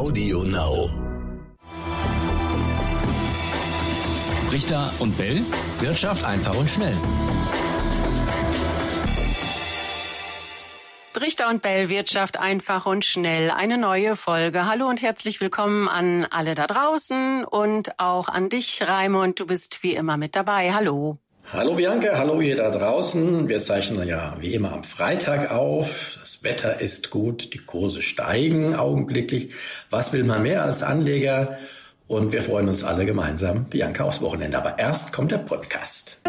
Audio Now. Richter und Bell. Wirtschaft einfach und schnell. Richter und Bell Wirtschaft einfach und schnell. Eine neue Folge. Hallo und herzlich willkommen an alle da draußen und auch an dich, Raimund. Du bist wie immer mit dabei. Hallo. Hallo Bianca, hallo ihr da draußen. Wir zeichnen ja wie immer am Freitag auf. Das Wetter ist gut, die Kurse steigen augenblicklich. Was will man mehr als Anleger? Und wir freuen uns alle gemeinsam, Bianca, aufs Wochenende. Aber erst kommt der Podcast.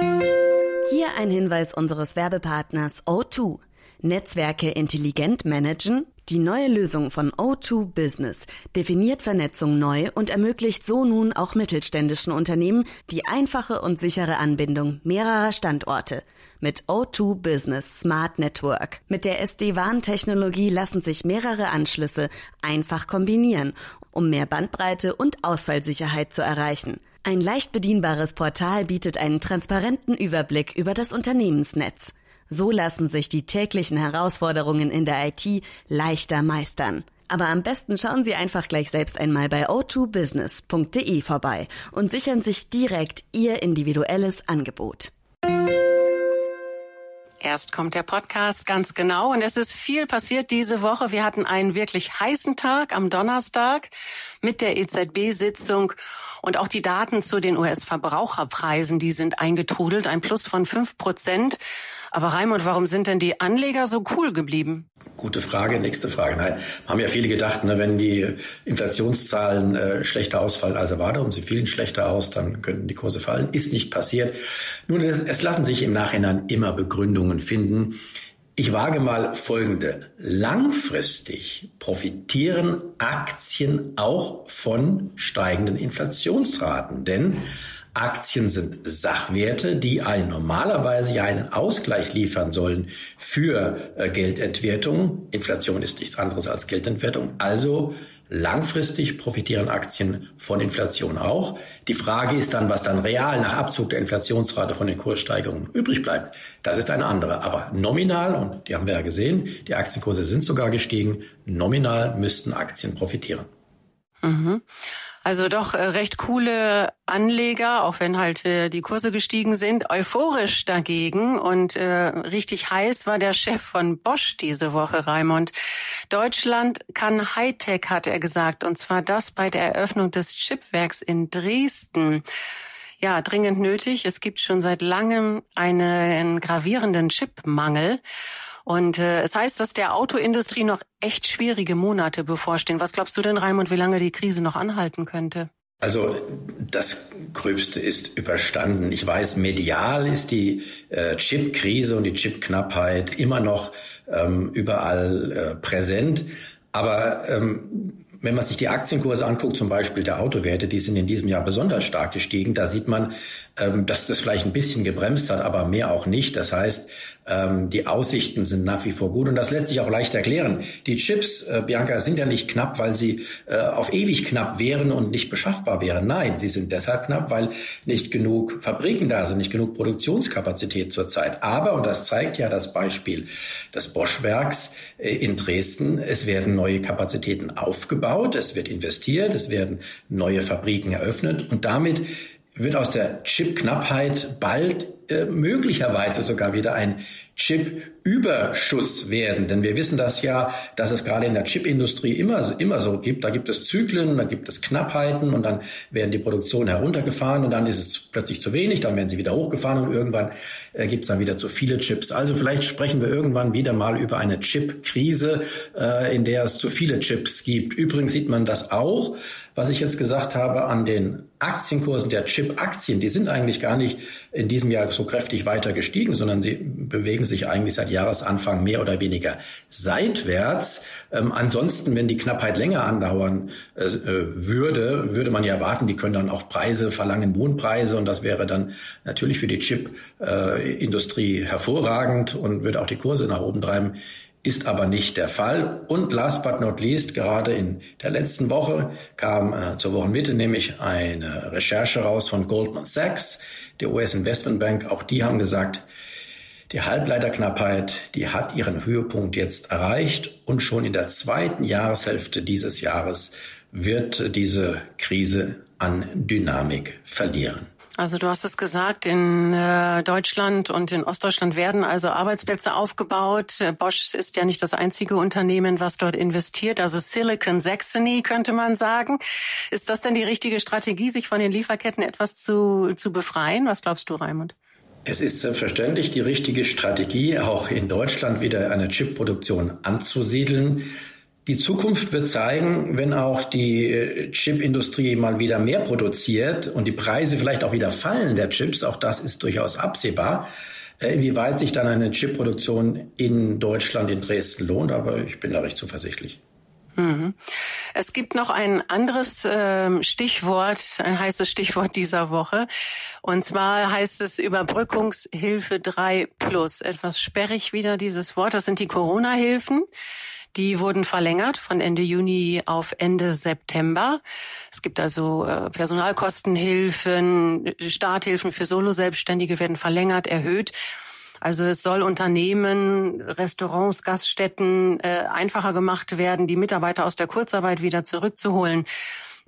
Hier ein Hinweis unseres Werbepartners O2. Netzwerke intelligent managen? Die neue Lösung von O2 Business definiert Vernetzung neu und ermöglicht so nun auch mittelständischen Unternehmen die einfache und sichere Anbindung mehrerer Standorte mit O2 Business Smart Network. Mit der SD-WAN-Technologie lassen sich mehrere Anschlüsse einfach kombinieren, um mehr Bandbreite und Ausfallsicherheit zu erreichen. Ein leicht bedienbares Portal bietet einen transparenten Überblick über das Unternehmensnetz. So lassen sich die täglichen Herausforderungen in der IT leichter meistern. Aber am besten schauen Sie einfach gleich selbst einmal bei o2business.de vorbei und sichern sich direkt Ihr individuelles Angebot. Erst kommt der Podcast ganz genau und es ist viel passiert diese Woche. Wir hatten einen wirklich heißen Tag am Donnerstag mit der EZB-Sitzung und auch die Daten zu den US-Verbraucherpreisen, die sind eingetrudelt, ein Plus von fünf Prozent. Aber Raimund, warum sind denn die Anleger so cool geblieben? Gute Frage, nächste Frage. Nein, haben ja viele gedacht, ne, wenn die Inflationszahlen äh, schlechter ausfallen als erwartet und sie fielen schlechter aus, dann könnten die Kurse fallen. Ist nicht passiert. Nun, es, es lassen sich im Nachhinein immer Begründungen finden. Ich wage mal folgende. Langfristig profitieren Aktien auch von steigenden Inflationsraten, denn Aktien sind Sachwerte, die einen normalerweise ja einen Ausgleich liefern sollen für äh, Geldentwertung. Inflation ist nichts anderes als Geldentwertung. Also langfristig profitieren Aktien von Inflation auch. Die Frage ist dann, was dann real nach Abzug der Inflationsrate von den Kurssteigerungen übrig bleibt. Das ist eine andere. Aber nominal, und die haben wir ja gesehen, die Aktienkurse sind sogar gestiegen, nominal müssten Aktien profitieren. Mhm. Also doch äh, recht coole Anleger, auch wenn halt äh, die Kurse gestiegen sind, euphorisch dagegen. Und äh, richtig heiß war der Chef von Bosch diese Woche, Raimund. Deutschland kann Hightech, hat er gesagt, und zwar das bei der Eröffnung des Chipwerks in Dresden. Ja, dringend nötig. Es gibt schon seit langem einen gravierenden Chipmangel. Und äh, es heißt, dass der Autoindustrie noch echt schwierige Monate bevorstehen. Was glaubst du denn, Raimund, wie lange die Krise noch anhalten könnte? Also das Gröbste ist überstanden. Ich weiß, medial ist die äh, Chip-Krise und die Chip-Knappheit immer noch ähm, überall äh, präsent. Aber ähm, wenn man sich die Aktienkurse anguckt, zum Beispiel der Autowerte, die sind in diesem Jahr besonders stark gestiegen. Da sieht man, ähm, dass das vielleicht ein bisschen gebremst hat, aber mehr auch nicht. Das heißt, ähm, die Aussichten sind nach wie vor gut und das lässt sich auch leicht erklären. Die Chips, äh, Bianca, sind ja nicht knapp, weil sie äh, auf ewig knapp wären und nicht beschaffbar wären. Nein, sie sind deshalb knapp, weil nicht genug Fabriken da sind, nicht genug Produktionskapazität zurzeit. Aber, und das zeigt ja das Beispiel des Bosch-Werks äh, in Dresden, es werden neue Kapazitäten aufgebaut, es wird investiert, es werden neue Fabriken eröffnet und damit wird aus der Chip-Knappheit bald äh, möglicherweise sogar wieder ein Chip-Überschuss werden. Denn wir wissen das ja, dass es gerade in der Chipindustrie immer, immer so gibt. Da gibt es Zyklen, da gibt es Knappheiten und dann werden die Produktionen heruntergefahren und dann ist es plötzlich zu wenig, dann werden sie wieder hochgefahren und irgendwann äh, gibt es dann wieder zu viele Chips. Also vielleicht sprechen wir irgendwann wieder mal über eine Chip-Krise, äh, in der es zu viele Chips gibt. Übrigens sieht man das auch, was ich jetzt gesagt habe, an den Aktienkursen der Chip-Aktien. Die sind eigentlich gar nicht in diesem Jahr so kräftig weiter gestiegen, sondern sie bewegen sich eigentlich seit Jahresanfang mehr oder weniger seitwärts. Ähm, ansonsten, wenn die Knappheit länger andauern äh, würde, würde man ja erwarten, die können dann auch Preise verlangen, Wohnpreise und das wäre dann natürlich für die Chip-Industrie äh, hervorragend und würde auch die Kurse nach oben treiben ist aber nicht der Fall. Und last but not least, gerade in der letzten Woche kam äh, zur Wochenmitte nämlich eine Recherche raus von Goldman Sachs, der US Investment Bank. Auch die haben gesagt, die Halbleiterknappheit, die hat ihren Höhepunkt jetzt erreicht und schon in der zweiten Jahreshälfte dieses Jahres wird diese Krise an Dynamik verlieren. Also du hast es gesagt, in äh, Deutschland und in Ostdeutschland werden also Arbeitsplätze aufgebaut. Äh, Bosch ist ja nicht das einzige Unternehmen, was dort investiert. Also Silicon Saxony könnte man sagen. Ist das denn die richtige Strategie, sich von den Lieferketten etwas zu, zu befreien? Was glaubst du, Raimund? Es ist selbstverständlich die richtige Strategie, auch in Deutschland wieder eine Chipproduktion anzusiedeln. Die Zukunft wird zeigen, wenn auch die äh, Chipindustrie mal wieder mehr produziert und die Preise vielleicht auch wieder fallen der Chips, auch das ist durchaus absehbar, äh, inwieweit sich dann eine Chipproduktion in Deutschland, in Dresden lohnt. Aber ich bin da recht zuversichtlich. Mhm. Es gibt noch ein anderes äh, Stichwort, ein heißes Stichwort dieser Woche. Und zwar heißt es Überbrückungshilfe 3 Plus. Etwas sperrig wieder dieses Wort. Das sind die Corona-Hilfen. Die wurden verlängert von Ende Juni auf Ende September. Es gibt also äh, Personalkostenhilfen, Starthilfen für Solo-Selbstständige werden verlängert, erhöht. Also es soll Unternehmen, Restaurants, Gaststätten äh, einfacher gemacht werden, die Mitarbeiter aus der Kurzarbeit wieder zurückzuholen.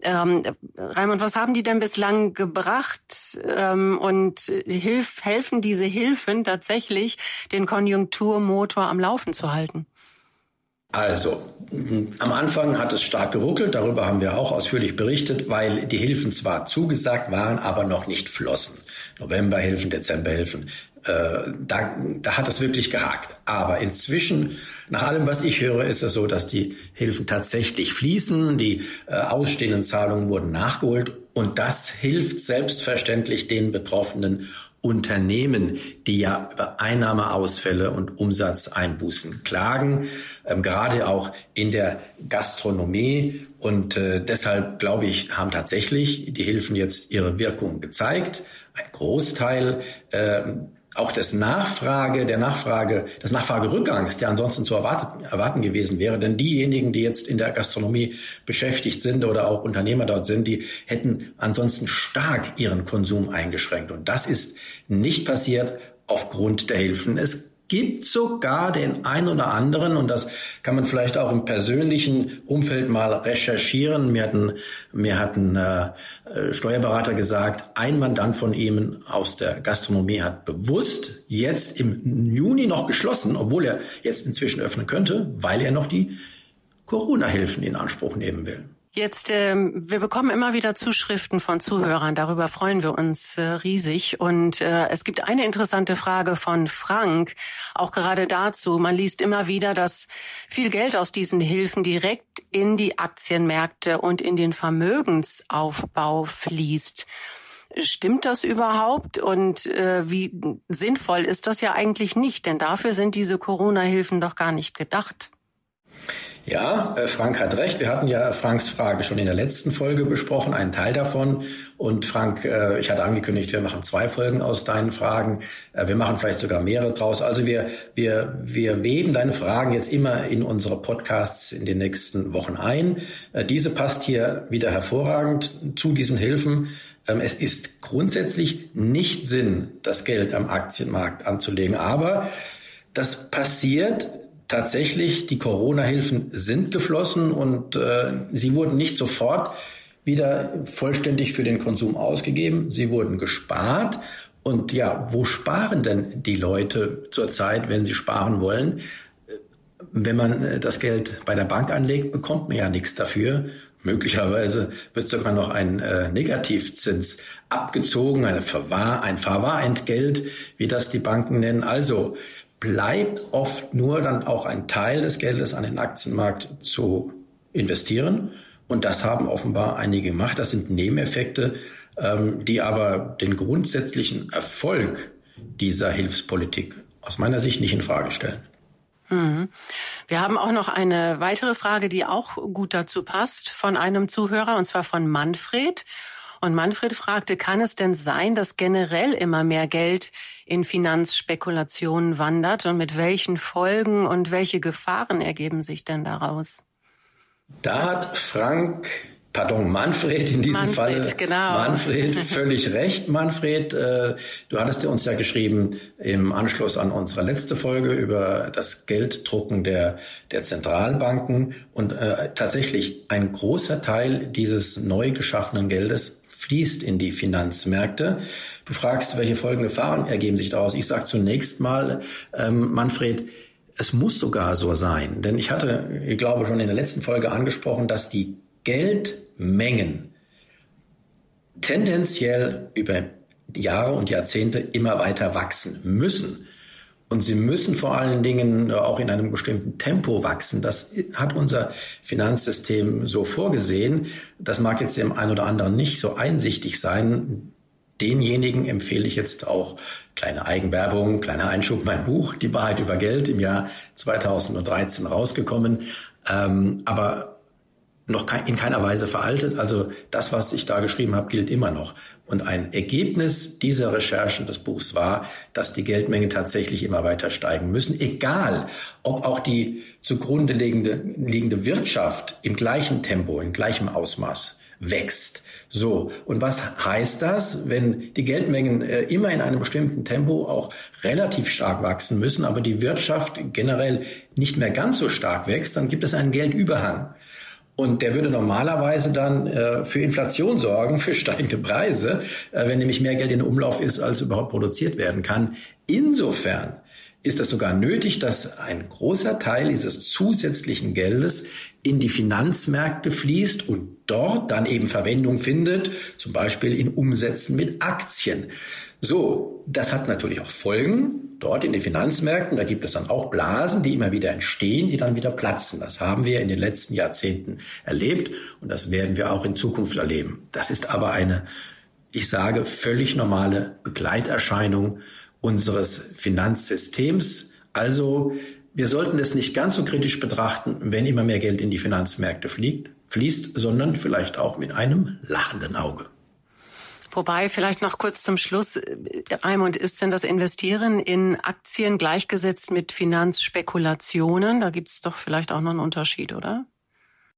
Ähm, Raimund, was haben die denn bislang gebracht ähm, und hilf, helfen diese Hilfen tatsächlich, den Konjunkturmotor am Laufen zu halten? Also, am Anfang hat es stark geruckelt, darüber haben wir auch ausführlich berichtet, weil die Hilfen zwar zugesagt waren, aber noch nicht flossen. Novemberhilfen, Dezemberhilfen, äh, da, da hat es wirklich gehakt. Aber inzwischen, nach allem, was ich höre, ist es so, dass die Hilfen tatsächlich fließen, die äh, ausstehenden Zahlungen wurden nachgeholt und das hilft selbstverständlich den Betroffenen Unternehmen, die ja über Einnahmeausfälle und Umsatzeinbußen klagen, ähm, gerade auch in der Gastronomie. Und äh, deshalb, glaube ich, haben tatsächlich die Hilfen jetzt ihre Wirkung gezeigt. Ein Großteil äh, auch das Nachfrage, der Nachfrage, des Nachfragerückgangs, der ansonsten zu erwarten, erwarten gewesen wäre. Denn diejenigen, die jetzt in der Gastronomie beschäftigt sind oder auch Unternehmer dort sind, die hätten ansonsten stark ihren Konsum eingeschränkt. Und das ist nicht passiert aufgrund der Hilfen. Es gibt sogar den ein oder anderen, und das kann man vielleicht auch im persönlichen Umfeld mal recherchieren. Mir hatten, mir hatten äh, äh, Steuerberater gesagt, ein Mandant von ihm aus der Gastronomie hat bewusst jetzt im Juni noch geschlossen, obwohl er jetzt inzwischen öffnen könnte, weil er noch die Corona-Hilfen in Anspruch nehmen will. Jetzt, ähm, wir bekommen immer wieder Zuschriften von Zuhörern. Darüber freuen wir uns äh, riesig. Und äh, es gibt eine interessante Frage von Frank, auch gerade dazu. Man liest immer wieder, dass viel Geld aus diesen Hilfen direkt in die Aktienmärkte und in den Vermögensaufbau fließt. Stimmt das überhaupt? Und äh, wie sinnvoll ist das ja eigentlich nicht? Denn dafür sind diese Corona-Hilfen doch gar nicht gedacht. Ja, äh, Frank hat recht. Wir hatten ja Franks Frage schon in der letzten Folge besprochen, einen Teil davon. Und Frank, äh, ich hatte angekündigt, wir machen zwei Folgen aus deinen Fragen. Äh, wir machen vielleicht sogar mehrere draus. Also wir, wir, wir weben deine Fragen jetzt immer in unsere Podcasts in den nächsten Wochen ein. Diese passt hier wieder hervorragend zu diesen Hilfen. Ähm, es ist grundsätzlich nicht Sinn, das Geld am Aktienmarkt anzulegen. Aber das passiert tatsächlich, die Corona-Hilfen sind geflossen und äh, sie wurden nicht sofort wieder vollständig für den Konsum ausgegeben. Sie wurden gespart. Und ja, wo sparen denn die Leute zurzeit, wenn sie sparen wollen? Wenn man äh, das Geld bei der Bank anlegt, bekommt man ja nichts dafür. Möglicherweise wird sogar noch ein äh, Negativzins abgezogen, eine Verwahr, ein Verwahrentgelt, wie das die Banken nennen. Also bleibt oft nur dann auch ein Teil des Geldes an den Aktienmarkt zu investieren. Und das haben offenbar einige gemacht. Das sind Nebeneffekte, ähm, die aber den grundsätzlichen Erfolg dieser Hilfspolitik aus meiner Sicht nicht in Frage stellen. Mhm. Wir haben auch noch eine weitere Frage, die auch gut dazu passt, von einem Zuhörer, und zwar von Manfred. Und Manfred fragte, kann es denn sein, dass generell immer mehr Geld in Finanzspekulationen wandert und mit welchen Folgen und welche Gefahren ergeben sich denn daraus? Da hat Frank pardon, Manfred in diesem Manfred, Fall. Genau. Manfred, völlig recht, Manfred. Äh, du hattest uns ja geschrieben im Anschluss an unsere letzte Folge über das Gelddrucken der, der Zentralbanken. Und äh, tatsächlich ein großer Teil dieses neu geschaffenen Geldes fließt in die Finanzmärkte. Du fragst, welche folgende Gefahren ergeben sich daraus. Ich sage zunächst mal, ähm, Manfred, es muss sogar so sein, denn ich hatte, ich glaube, schon in der letzten Folge angesprochen, dass die Geldmengen tendenziell über Jahre und Jahrzehnte immer weiter wachsen müssen. Und sie müssen vor allen Dingen auch in einem bestimmten Tempo wachsen. Das hat unser Finanzsystem so vorgesehen. Das mag jetzt dem einen oder anderen nicht so einsichtig sein. Denjenigen empfehle ich jetzt auch kleine Eigenwerbung, kleiner Einschub, mein Buch, Die Wahrheit über Geld, im Jahr 2013 rausgekommen. Ähm, aber noch in keiner Weise veraltet. Also das, was ich da geschrieben habe, gilt immer noch. Und ein Ergebnis dieser Recherchen des Buchs war, dass die Geldmengen tatsächlich immer weiter steigen müssen, egal ob auch die zugrunde liegende, liegende Wirtschaft im gleichen Tempo, im gleichen Ausmaß wächst. So, und was heißt das, wenn die Geldmengen äh, immer in einem bestimmten Tempo auch relativ stark wachsen müssen, aber die Wirtschaft generell nicht mehr ganz so stark wächst, dann gibt es einen Geldüberhang. Und der würde normalerweise dann äh, für Inflation sorgen, für steigende Preise, äh, wenn nämlich mehr Geld in Umlauf ist, als überhaupt produziert werden kann. Insofern ist es sogar nötig, dass ein großer Teil dieses zusätzlichen Geldes in die Finanzmärkte fließt und dort dann eben Verwendung findet, zum Beispiel in Umsätzen mit Aktien. So, das hat natürlich auch Folgen dort in den Finanzmärkten. Da gibt es dann auch Blasen, die immer wieder entstehen, die dann wieder platzen. Das haben wir in den letzten Jahrzehnten erlebt und das werden wir auch in Zukunft erleben. Das ist aber eine, ich sage, völlig normale Begleiterscheinung unseres Finanzsystems. Also wir sollten es nicht ganz so kritisch betrachten, wenn immer mehr Geld in die Finanzmärkte fliegt, fließt, sondern vielleicht auch mit einem lachenden Auge. Wobei vielleicht noch kurz zum Schluss, Raimund, ist denn das Investieren in Aktien gleichgesetzt mit Finanzspekulationen? Da gibt es doch vielleicht auch noch einen Unterschied, oder?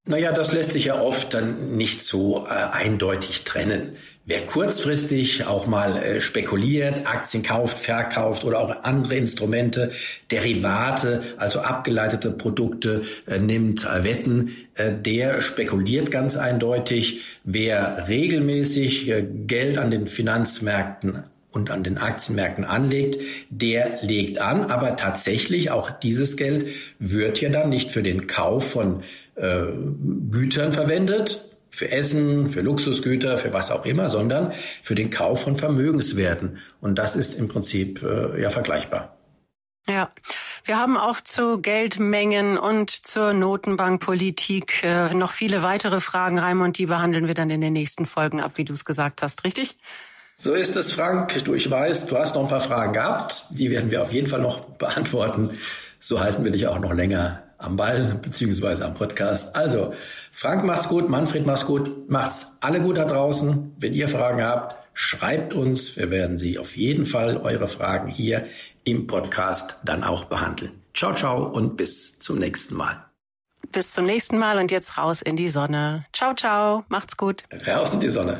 Naja, das lässt sich ja oft dann nicht so äh, eindeutig trennen. Wer kurzfristig auch mal äh, spekuliert, Aktien kauft, verkauft oder auch andere Instrumente, Derivate, also abgeleitete Produkte äh, nimmt, äh, Wetten, äh, der spekuliert ganz eindeutig. Wer regelmäßig äh, Geld an den Finanzmärkten und an den Aktienmärkten anlegt, der legt an, aber tatsächlich auch dieses Geld wird ja dann nicht für den Kauf von äh, Gütern verwendet, für Essen, für Luxusgüter, für was auch immer, sondern für den Kauf von Vermögenswerten. Und das ist im Prinzip äh, ja vergleichbar. Ja, wir haben auch zu Geldmengen und zur Notenbankpolitik äh, noch viele weitere Fragen, Raimund, die behandeln wir dann in den nächsten Folgen ab, wie du es gesagt hast, richtig? So ist es, Frank. Du, ich weiß, du hast noch ein paar Fragen gehabt. Die werden wir auf jeden Fall noch beantworten. So halten wir dich auch noch länger am Ball beziehungsweise am Podcast. Also, Frank macht's gut, Manfred macht's gut, macht's alle gut da draußen. Wenn ihr Fragen habt, schreibt uns. Wir werden sie auf jeden Fall eure Fragen hier im Podcast dann auch behandeln. Ciao, ciao und bis zum nächsten Mal. Bis zum nächsten Mal und jetzt raus in die Sonne. Ciao, ciao, macht's gut. Raus in die Sonne.